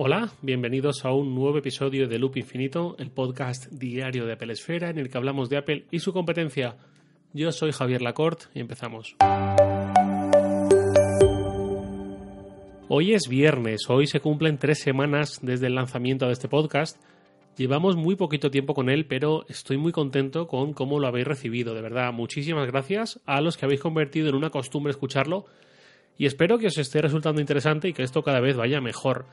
Hola, bienvenidos a un nuevo episodio de Loop Infinito, el podcast diario de Apple Esfera en el que hablamos de Apple y su competencia. Yo soy Javier Lacorte y empezamos. Hoy es viernes, hoy se cumplen tres semanas desde el lanzamiento de este podcast. Llevamos muy poquito tiempo con él, pero estoy muy contento con cómo lo habéis recibido. De verdad, muchísimas gracias a los que habéis convertido en una costumbre escucharlo y espero que os esté resultando interesante y que esto cada vez vaya mejor.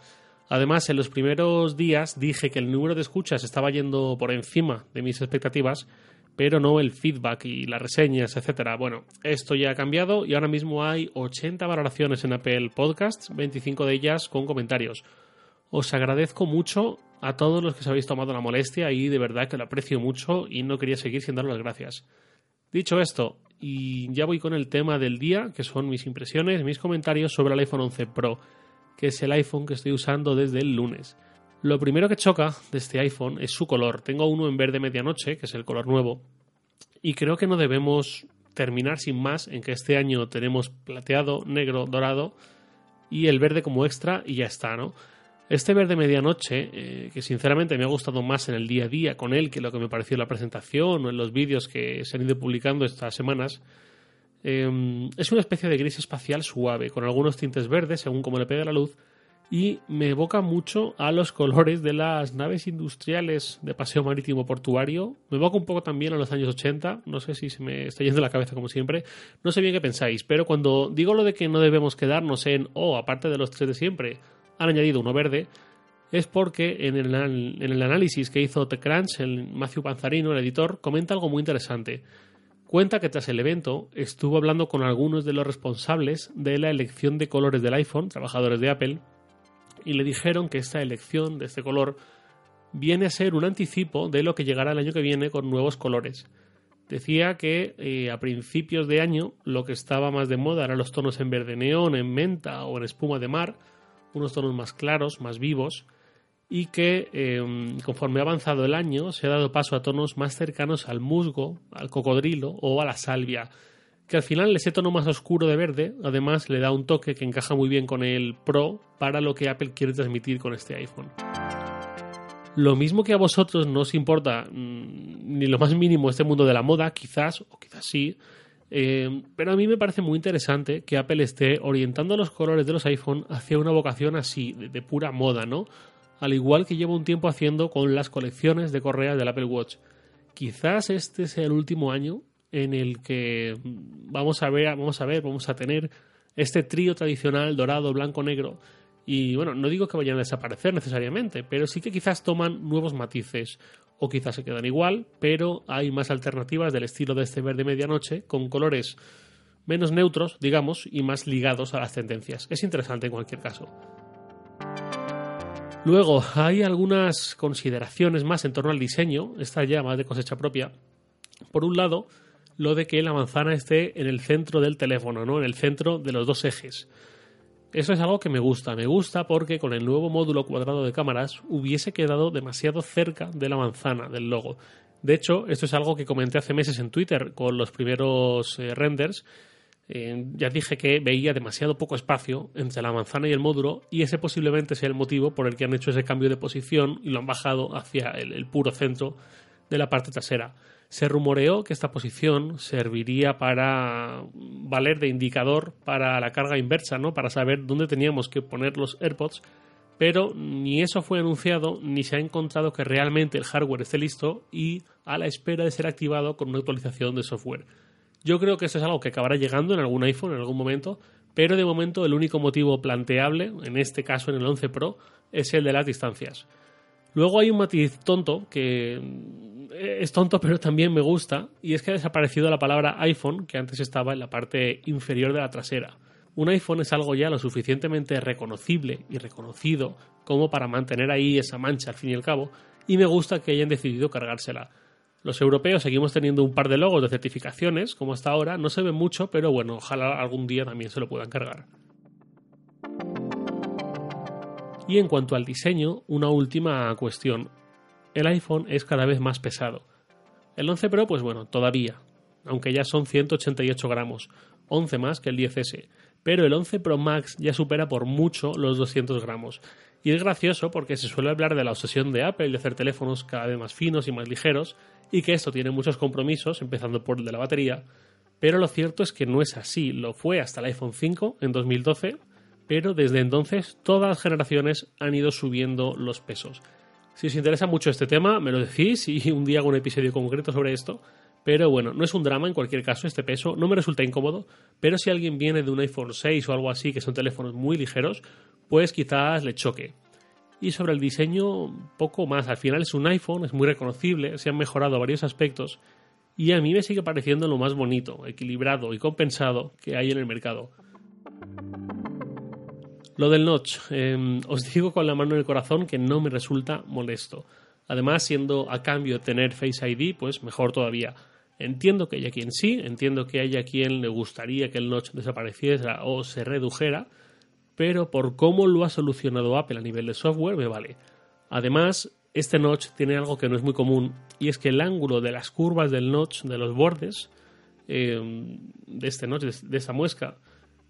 Además, en los primeros días dije que el número de escuchas estaba yendo por encima de mis expectativas, pero no el feedback y las reseñas, etcétera. Bueno, esto ya ha cambiado y ahora mismo hay 80 valoraciones en Apple Podcasts, 25 de ellas con comentarios. Os agradezco mucho a todos los que os habéis tomado la molestia y de verdad que lo aprecio mucho y no quería seguir sin daros las gracias. Dicho esto, y ya voy con el tema del día, que son mis impresiones, mis comentarios sobre el iPhone 11 Pro que es el iPhone que estoy usando desde el lunes. Lo primero que choca de este iPhone es su color. Tengo uno en verde medianoche, que es el color nuevo, y creo que no debemos terminar sin más en que este año tenemos plateado, negro, dorado y el verde como extra y ya está, ¿no? Este verde medianoche, eh, que sinceramente me ha gustado más en el día a día con él que lo que me pareció en la presentación o en los vídeos que se han ido publicando estas semanas, Em, es una especie de gris espacial suave, con algunos tintes verdes según como le pega la luz, y me evoca mucho a los colores de las naves industriales de paseo marítimo portuario. Me evoca un poco también a los años 80, no sé si se me está yendo la cabeza como siempre, no sé bien qué pensáis, pero cuando digo lo de que no debemos quedarnos en, oh, aparte de los tres de siempre, han añadido uno verde, es porque en el, en el análisis que hizo TechCrunch, el Matthew Panzarino, el editor, comenta algo muy interesante. Cuenta que tras el evento estuvo hablando con algunos de los responsables de la elección de colores del iPhone, trabajadores de Apple, y le dijeron que esta elección de este color viene a ser un anticipo de lo que llegará el año que viene con nuevos colores. Decía que eh, a principios de año lo que estaba más de moda eran los tonos en verde neón, en menta o en espuma de mar, unos tonos más claros, más vivos, y que em, conforme ha avanzado el año se ha dado paso a tonos más cercanos al musgo, al cocodrilo o a la salvia, que al final ese tono más oscuro de verde además le da un toque que encaja muy bien con el Pro para lo que Apple quiere transmitir con este iPhone. Lo mismo que a vosotros no os importa mm, ni lo más mínimo este mundo de la moda, quizás, o quizás sí, em, pero a mí me parece muy interesante que Apple esté orientando los colores de los iPhone hacia una vocación así, de pura moda, ¿no? Al igual que llevo un tiempo haciendo con las colecciones de correas del Apple Watch. Quizás este sea el último año en el que vamos a ver, vamos a ver, vamos a tener este trío tradicional dorado, blanco, negro. Y bueno, no digo que vayan a desaparecer necesariamente, pero sí que quizás toman nuevos matices o quizás se quedan igual, pero hay más alternativas del estilo de este verde medianoche con colores menos neutros, digamos, y más ligados a las tendencias. Es interesante en cualquier caso. Luego, hay algunas consideraciones más en torno al diseño, esta ya más de cosecha propia. Por un lado, lo de que la manzana esté en el centro del teléfono, ¿no? En el centro de los dos ejes. Eso es algo que me gusta. Me gusta porque con el nuevo módulo cuadrado de cámaras hubiese quedado demasiado cerca de la manzana del logo. De hecho, esto es algo que comenté hace meses en Twitter con los primeros eh, renders eh, ya dije que veía demasiado poco espacio entre la manzana y el módulo y ese posiblemente sea el motivo por el que han hecho ese cambio de posición y lo han bajado hacia el, puro centro de la parte trasera. Se rumoreó que esta posición serviría para valer de indicador para la carga inversa, ¿no? Para saber dónde teníamos que poner los AirPods, pero ni eso fue anunciado ni se ha encontrado que realmente el hardware esté listo y a la espera de ser activado con una actualización de software. Yo creo que eso es algo que acabará llegando en algún iPhone en algún momento, pero de momento el único motivo planteable, en este caso en el 11 Pro, es el de las distancias. Luego hay un matiz tonto que eh, es tonto pero también me gusta y es que ha desaparecido la palabra iPhone que antes estaba en la parte inferior de la trasera. Un iPhone es algo ya lo suficientemente reconocible y reconocido como para mantener ahí esa mancha al fin y al cabo y me gusta que hayan decidido cargársela. Los europeos seguimos teniendo un par de logos de certificaciones, como hasta ahora. No se ve mucho, pero bueno, ojalá algún día también se lo puedan cargar. Y en cuanto al diseño, una última cuestión. El iPhone es cada vez más pesado. El 11 Pro, pues bueno, todavía, aunque ya son 188 gramos, 11 más que el 10S. Pero el 11 Pro Max ya supera por mucho los 200 gramos Y es gracioso porque se suele hablar de la obsesión de Apple de hacer teléfonos cada vez más finos y más ligeros y que esto tiene muchos compromisos, empezando por el de la batería, pero lo cierto es que no es así. Lo fue hasta el iPhone 5 en 2012, pero desde entonces todas las generaciones han ido subiendo los pesos. Si os interesa mucho este tema, me lo decís y un día hago un episodio concreto sobre esto. Pero bueno, no es un drama en cualquier caso este peso, no me resulta incómodo, pero si alguien viene de un iPhone 6 o algo así, que son teléfonos muy ligeros, pues quizás le choque. Y sobre el diseño, poco más. Al final es un iPhone, es muy reconocible, se han mejorado varios aspectos y a mí me sigue pareciendo lo más bonito, equilibrado y compensado que hay en el mercado. Lo del notch, em, os digo con la mano en el corazón que no me resulta molesto. Además, siendo a cambio tener Face ID, pues mejor todavía. Entiendo que haya quien sí, entiendo que haya quien le gustaría que el notch desapareciera o se redujera, pero por cómo lo ha solucionado Apple a nivel de software me vale. Además, este notch tiene algo que no es muy común y es que el ángulo de las curvas del notch, de los bordes eh, de este notch, de esta muesca,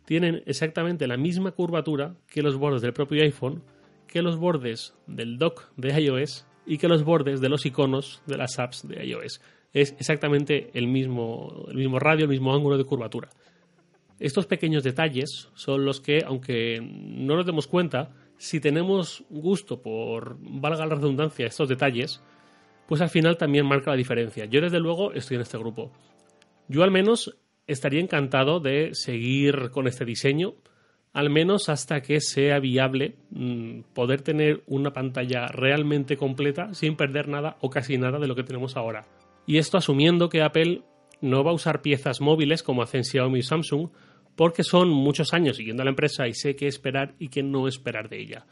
tienen exactamente la misma curvatura que los bordes del propio iPhone, que los bordes del dock de iOS y que los bordes de los iconos de las apps de iOS es exactamente el mismo, el mismo radio, el mismo ángulo de curvatura. Estos pequeños detalles son los que, aunque no nos demos cuenta, si tenemos gusto por, valga la redundancia, estos detalles, pues al final también marca la diferencia. Yo desde luego estoy en este grupo. Yo al menos estaría encantado de seguir con este diseño, al menos hasta que sea viable mm, poder tener una pantalla realmente completa sin perder nada o casi nada de lo que tenemos ahora. Y esto asumiendo que Apple no va a usar piezas móviles como hacen Xiaomi y Samsung, porque son muchos años siguiendo a la empresa y sé qué esperar y qué no esperar de ella.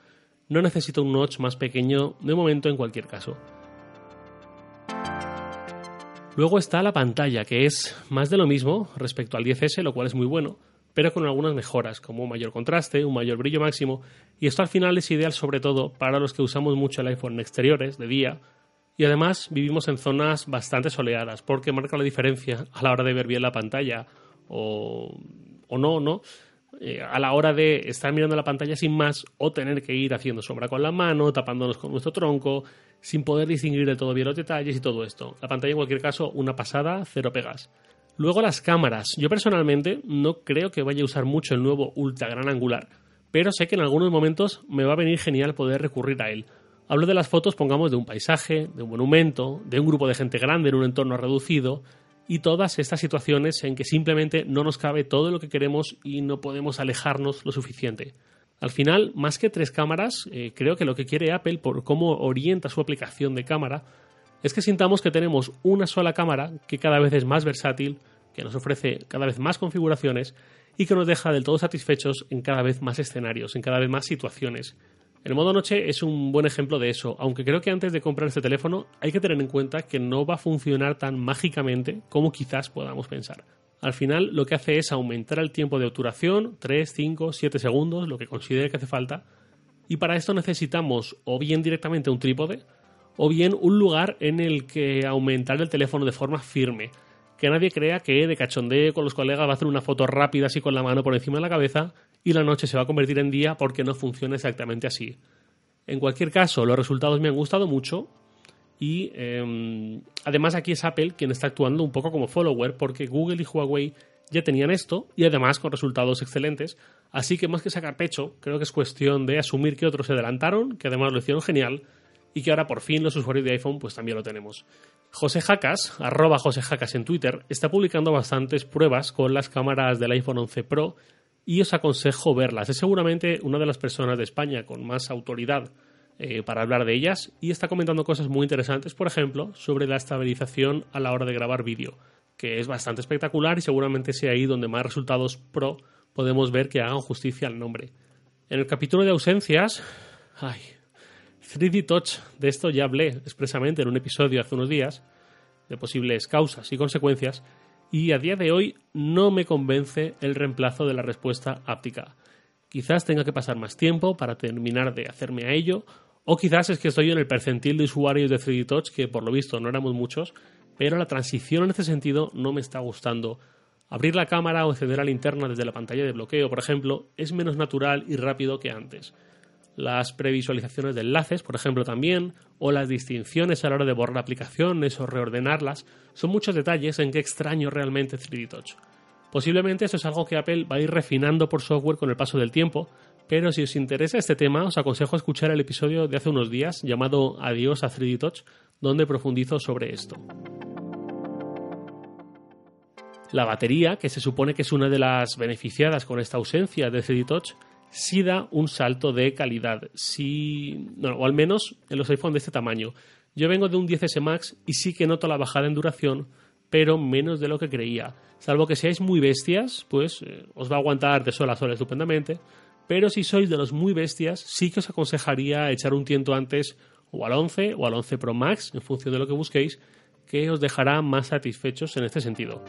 No necesito un notch más pequeño de momento en cualquier caso. Luego está la pantalla, que es más de lo mismo respecto al 10S, lo cual es muy bueno, pero con algunas mejoras, como un mayor contraste, un mayor brillo máximo, y esto al final es ideal sobre todo para los que usamos mucho el iPhone exteriores, de día, y además vivimos en zonas bastante soleadas, porque marca la diferencia a la hora de ver bien la pantalla o, no, ¿no? Eh, a la hora de estar mirando la pantalla sin más o tener que ir haciendo sombra con la mano, tapándonos con nuestro tronco, sin poder distinguir de todo bien los detalles y todo esto. La pantalla en cualquier caso, una pasada, cero pegas. Luego las cámaras. Yo personalmente no creo que vaya a usar mucho el nuevo ultra gran angular, pero sé que en algunos momentos me va a venir genial poder recurrir a él. Hablo de las fotos, pongamos, de un paisaje, de un monumento, de un grupo de gente grande en un entorno reducido, y todas estas situaciones en que simplemente no nos cabe todo lo que queremos y no podemos alejarnos lo suficiente. Al final, más que tres cámaras, eh, creo que lo que quiere Apple por cómo orienta su aplicación de cámara es que sintamos que tenemos una sola cámara que cada vez es más versátil, que nos ofrece cada vez más configuraciones y que nos deja del todo satisfechos en cada vez más escenarios, en cada vez más situaciones. El modo noche es un buen ejemplo de eso, aunque creo que antes de comprar este teléfono hay que tener en cuenta que no va a funcionar tan mágicamente como quizás podamos pensar. Al final lo que hace es aumentar el tiempo de obturación 3, 5, 7 segundos, lo que considere que hace falta, y para esto necesitamos o bien directamente un trípode o bien un lugar en el que aumentar el teléfono de forma firme. Que nadie crea que de cachondeo con los colegas va a hacer una foto rápida así con la mano por encima de la cabeza y la noche se va a convertir en día porque no funciona exactamente así. En cualquier caso, los resultados me han gustado mucho y em, además aquí es Apple quien está actuando un poco como follower porque Google y Huawei ya tenían esto y además con resultados excelentes. Así que más que sacar pecho, creo que es cuestión de asumir que otros se adelantaron, que además lo hicieron genial y que ahora por fin los usuarios de iPhone pues también lo tenemos. José Jacas, arroba José Jacas en Twitter, está publicando bastantes pruebas con las cámaras del iPhone 11 Pro y os aconsejo verlas. Es seguramente una de las personas de España con más autoridad eh, para hablar de ellas y está comentando cosas muy interesantes, por ejemplo, sobre la estabilización a la hora de grabar vídeo, que es bastante espectacular y seguramente sea ahí donde más resultados pro podemos ver que hagan justicia al nombre. En el capítulo de ausencias, ay, 3D Touch, de esto ya hablé expresamente en un episodio hace unos días, de posibles causas y consecuencias, y a día de hoy no me convence el reemplazo de la respuesta áptica. Quizás tenga que pasar más tiempo para terminar de hacerme a ello, o quizás es que estoy en el percentil de usuarios de 3D Touch, que por lo visto no éramos muchos, pero la transición en este sentido no me está gustando. Abrir la cámara o encender la linterna desde la pantalla de bloqueo, por ejemplo, es menos natural y rápido que antes. Las previsualizaciones de enlaces, por ejemplo, también, o las distinciones a la hora de borrar aplicaciones o reordenarlas, son muchos detalles en que extraño realmente 3D Touch. Posiblemente eso es algo que Apple va a ir refinando por software con el paso del tiempo, pero si os interesa este tema, os aconsejo escuchar el episodio de hace unos días llamado Adiós a 3D Touch, donde profundizo sobre esto. La batería, que se supone que es una de las beneficiadas con esta ausencia de 3D Touch, sí da un salto de calidad, sí, o al menos en los iPhones de este tamaño. Yo vengo de un 10S Max y sí que noto la bajada en duración, pero menos de lo que creía. Salvo que seáis muy bestias, pues eh, os va a aguantar de sol a sol estupendamente. Pero si sois de los muy bestias, sí que os aconsejaría echar un tiento antes o al 11 o al 11 Pro Max, en función de lo que busquéis, que os dejará más satisfechos en este sentido.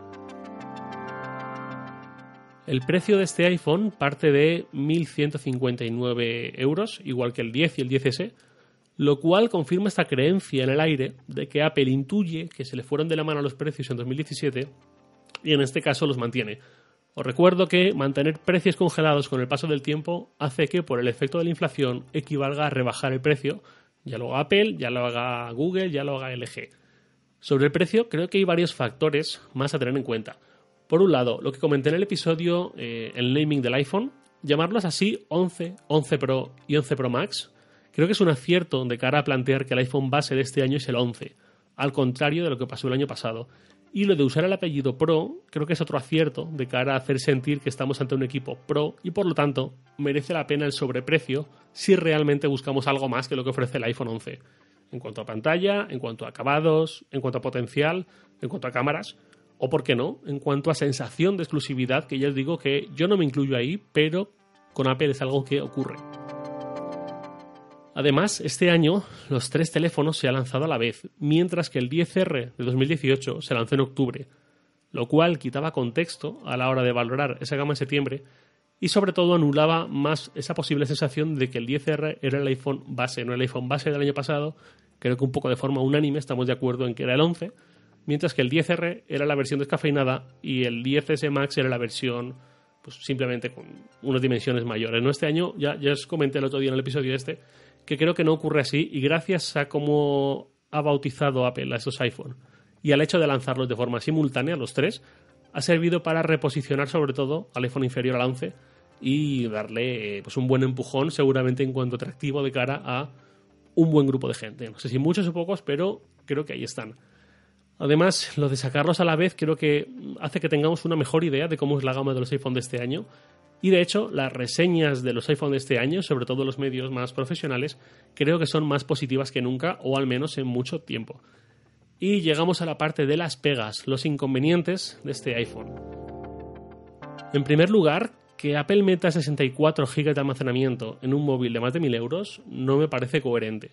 El precio de este iPhone parte de 1.159 euros, igual que el 10 y el 10S, lo cual confirma esta creencia en el aire de que Apple intuye que se le fueron de la mano los precios en 2017 y en este caso los mantiene. Os recuerdo que mantener precios congelados con el paso del tiempo hace que por el efecto de la inflación equivalga a rebajar el precio, ya lo haga Apple, ya lo haga Google, ya lo haga LG. Sobre el precio creo que hay varios factores más a tener en cuenta. Por un lado, lo que comenté en el episodio, eh, el naming del iPhone, llamarlos así 11, 11 Pro y 11 Pro Max, creo que es un acierto de cara a plantear que el iPhone base de este año es el 11, al contrario de lo que pasó el año pasado. Y lo de usar el apellido Pro creo que es otro acierto de cara a hacer sentir que estamos ante un equipo Pro y por lo tanto merece la pena el sobreprecio si realmente buscamos algo más que lo que ofrece el iPhone 11. En cuanto a pantalla, en cuanto a acabados, en cuanto a potencial, en cuanto a cámaras, o por qué no, en cuanto a sensación de exclusividad, que ya os digo que yo no me incluyo ahí, pero con Apple es algo que ocurre. Además, este año los tres teléfonos se han lanzado a la vez, mientras que el 10R de 2018 se lanzó en octubre, lo cual quitaba contexto a la hora de valorar esa gama en septiembre y sobre todo anulaba más esa posible sensación de que el 10R era el iPhone base, no el iPhone base del año pasado, creo que un poco de forma unánime estamos de acuerdo en que era el 11, mientras que el 10R era la versión descafeinada y el 10S Max era la versión pues simplemente con unas dimensiones mayores. ¿no? Este año, ya, ya os comenté el otro día en el episodio este, que creo que no ocurre así y gracias a cómo ha bautizado Apple a esos iPhone y al hecho de lanzarlos de forma simultánea, los tres, ha servido para reposicionar sobre todo al iPhone inferior al 11 y darle pues, un buen empujón seguramente en cuanto atractivo de cara a un buen grupo de gente. No sé si muchos o pocos, pero creo que ahí están. Además, lo de sacarlos a la vez creo que hace que tengamos una mejor idea de cómo es la gama de los iPhone de este año. Y de hecho, las reseñas de los iPhone de este año, sobre todo los medios más profesionales, creo que son más positivas que nunca, o al menos en mucho tiempo. Y llegamos a la parte de las pegas, los inconvenientes de este iPhone. En primer lugar, que Apple meta 64 GB de almacenamiento en un móvil de más de 1000 euros no me parece coherente.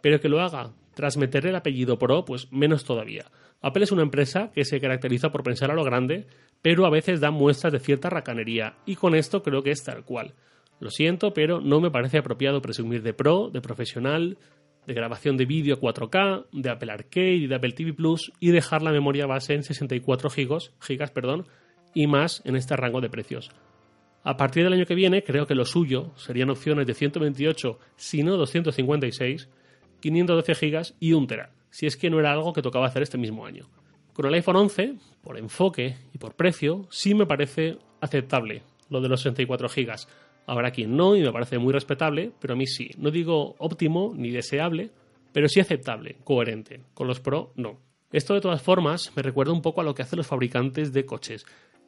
Pero que lo haga tras meter el apellido Pro, pues menos todavía. Apple es una empresa que se caracteriza por pensar a lo grande, pero a veces da muestras de cierta racanería, y con esto creo que es tal cual. Lo siento, pero no me parece apropiado presumir de Pro, de profesional, de grabación de vídeo 4K, de Apple Arcade y de Apple TV Plus y dejar la memoria base en 64 gigas, gigas perdón, y más en este rango de precios. A partir del año que viene, creo que lo suyo serían opciones de 128, si no 256, 512 GB y 1 TB, si es que no era algo que tocaba hacer este mismo año. Con el iPhone 11, por enfoque y por precio, sí me parece aceptable lo de los 64 GB. Habrá quien no y me parece muy respetable, pero a mí sí. No digo óptimo ni deseable, pero sí aceptable, coherente. Con los Pro, no. Esto de todas formas me recuerda un poco a lo que hacen los fabricantes de coches.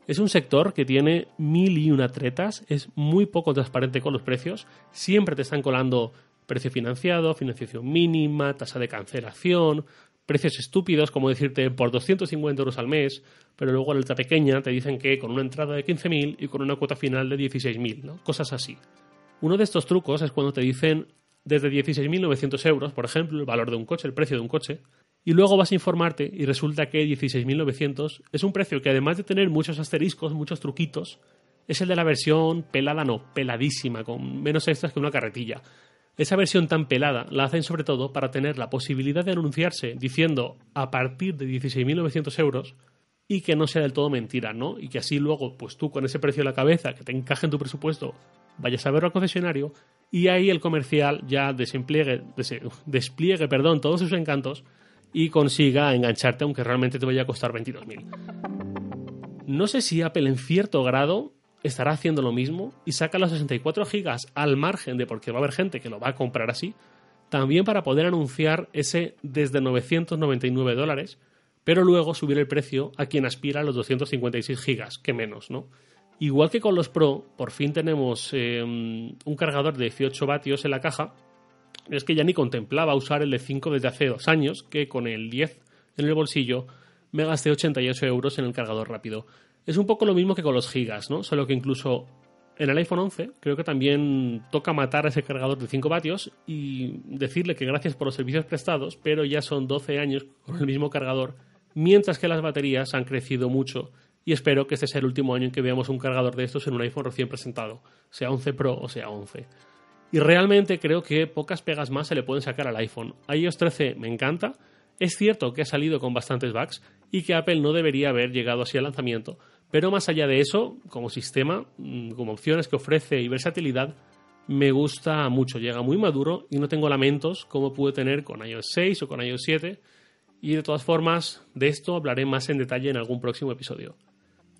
Es un sector que tiene mil y una tretas, es muy poco transparente con los precios, siempre te están colando precio financiado, financiación mínima, tasa de cancelación, precios estúpidos, como decirte por 250 euros al mes, pero luego en letra pequeña te dicen que con una entrada de 15.000 y con una cuota final de 16.000, ¿no? Cosas así. Uno de estos trucos es cuando te dicen desde 16.900 euros, por ejemplo, el valor de un coche, el precio de un coche, y luego vas a informarte y resulta que 16.900 es un precio que además de tener muchos asteriscos, muchos truquitos, es el de la versión pelada, no, peladísima, con menos extras que una carretilla. Esa versión tan pelada la hacen sobre todo para tener la posibilidad de anunciarse diciendo a partir de 16.900 euros y que no sea del todo mentira, ¿no? Y que así luego, pues tú con ese precio en la cabeza, que te encaje en tu presupuesto, vayas a verlo al concesionario y ahí el comercial ya despliegue, despliegue perdón, todos sus encantos y consiga engancharte aunque realmente te vaya a costar 22.000. No sé si Apple en cierto grado estará haciendo lo mismo y saca los 64 GB al margen de porque va a haber gente que lo va a comprar así, también para poder anunciar ese desde 999 dólares, pero luego subir el precio a quien aspira a los 256 GB, que menos, ¿no? Igual que con los Pro, por fin tenemos eh, un cargador de 18 vatios en la caja. Es que ya ni contemplaba usar el de 5 desde hace dos años, que con el 10 en el bolsillo me gasté 88 euros en el cargador rápido. Es un poco lo mismo que con los gigas, ¿no? Solo que incluso en el iPhone 11 creo que también toca matar a ese cargador de 5 vatios y decirle que gracias por los servicios prestados, pero ya son 12 años con el mismo cargador, mientras que las baterías han crecido mucho y espero que este sea el último año en que veamos un cargador de estos en un iPhone recién presentado, sea 11 Pro o sea 11. Y realmente creo que pocas pegas más se le pueden sacar al iPhone. iOS 13 me encanta. Es cierto que ha salido con bastantes bugs y que Apple no debería haber llegado así al lanzamiento, pero más allá de eso, como sistema, mm, como opciones que ofrece y versatilidad, me gusta mucho. Llega muy maduro y no tengo lamentos como pude tener con iOS 6 o con iOS 7. Y de todas formas, de esto hablaré más en detalle en algún próximo episodio.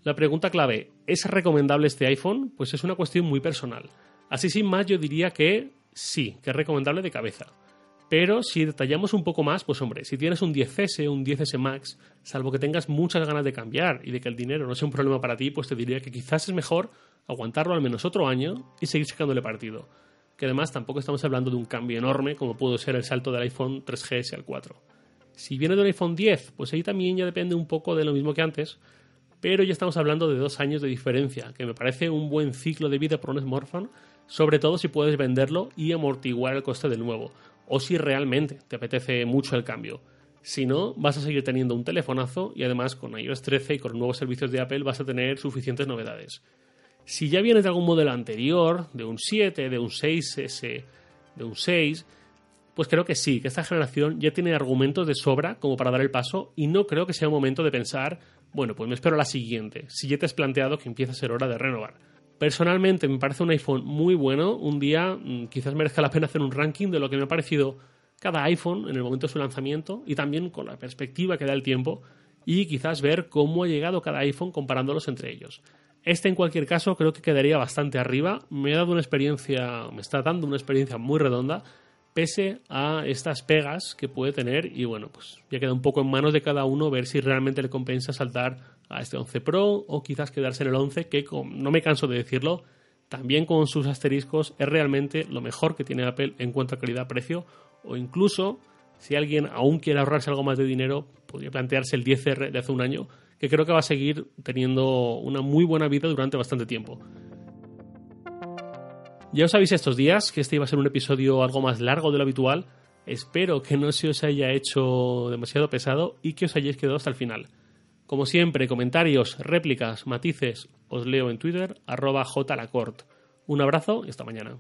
La pregunta clave, ¿es recomendable este iPhone? Pues es una cuestión muy personal. Así sin más yo diría que sí, que es recomendable de cabeza. Pero si detallamos un poco más, pues hombre, si tienes un 10S o un 10S Max, salvo que tengas muchas ganas de cambiar y de que el dinero no sea un problema para ti, pues te diría que quizás es mejor aguantarlo al menos otro año y seguir sacándole partido. Que además tampoco estamos hablando de un cambio enorme como pudo ser el salto del iPhone 3GS al 4. Si viene de un iPhone 10, pues ahí también ya depende un poco de lo mismo que antes, pero ya estamos hablando de dos años de diferencia, que me parece un buen ciclo de vida por un smartphone, sobre todo si puedes venderlo y amortiguar el coste del nuevo, o si realmente te apetece mucho el cambio. Si no, vas a seguir teniendo un telefonazo y además con iOS 13 y con nuevos servicios de Apple vas a tener suficientes novedades. Si ya vienes de algún modelo anterior, de un 7, de un 6S, de un 6, pues creo que sí, que esta generación ya tiene argumentos de sobra como para dar el paso y no creo que sea un momento de pensar bueno, pues me espero la siguiente, si ya te has planteado que empieza a ser hora de renovar. Personalmente me parece un iPhone muy bueno. Un día mm, quizás merezca la pena hacer un ranking de lo que me ha parecido cada iPhone en el momento de su lanzamiento y también con la perspectiva que da el tiempo y quizás ver cómo ha llegado cada iPhone comparándolos entre ellos. Este en cualquier caso creo que quedaría bastante arriba. Me ha dado una experiencia, me está dando una experiencia muy redonda pese a estas pegas que puede tener y bueno, pues ya queda un poco en manos de cada uno ver si realmente le compensa saltar a este 11 Pro o quizás quedarse en el 11 que no me canso de decirlo, también con sus asteriscos es realmente lo mejor que tiene Apple en cuanto a calidad-precio o incluso si alguien aún quiere ahorrarse algo más de dinero podría plantearse el 10R de hace un año que creo que va a seguir teniendo una muy buena vida durante bastante tiempo. Ya os sabéis estos días que este iba a ser un episodio algo más largo de lo habitual. Espero que no se os haya hecho demasiado pesado y que os hayáis quedado hasta el final. Como siempre, comentarios, réplicas, matices, os leo en Twitter, arroba jlacort. Un abrazo y hasta mañana.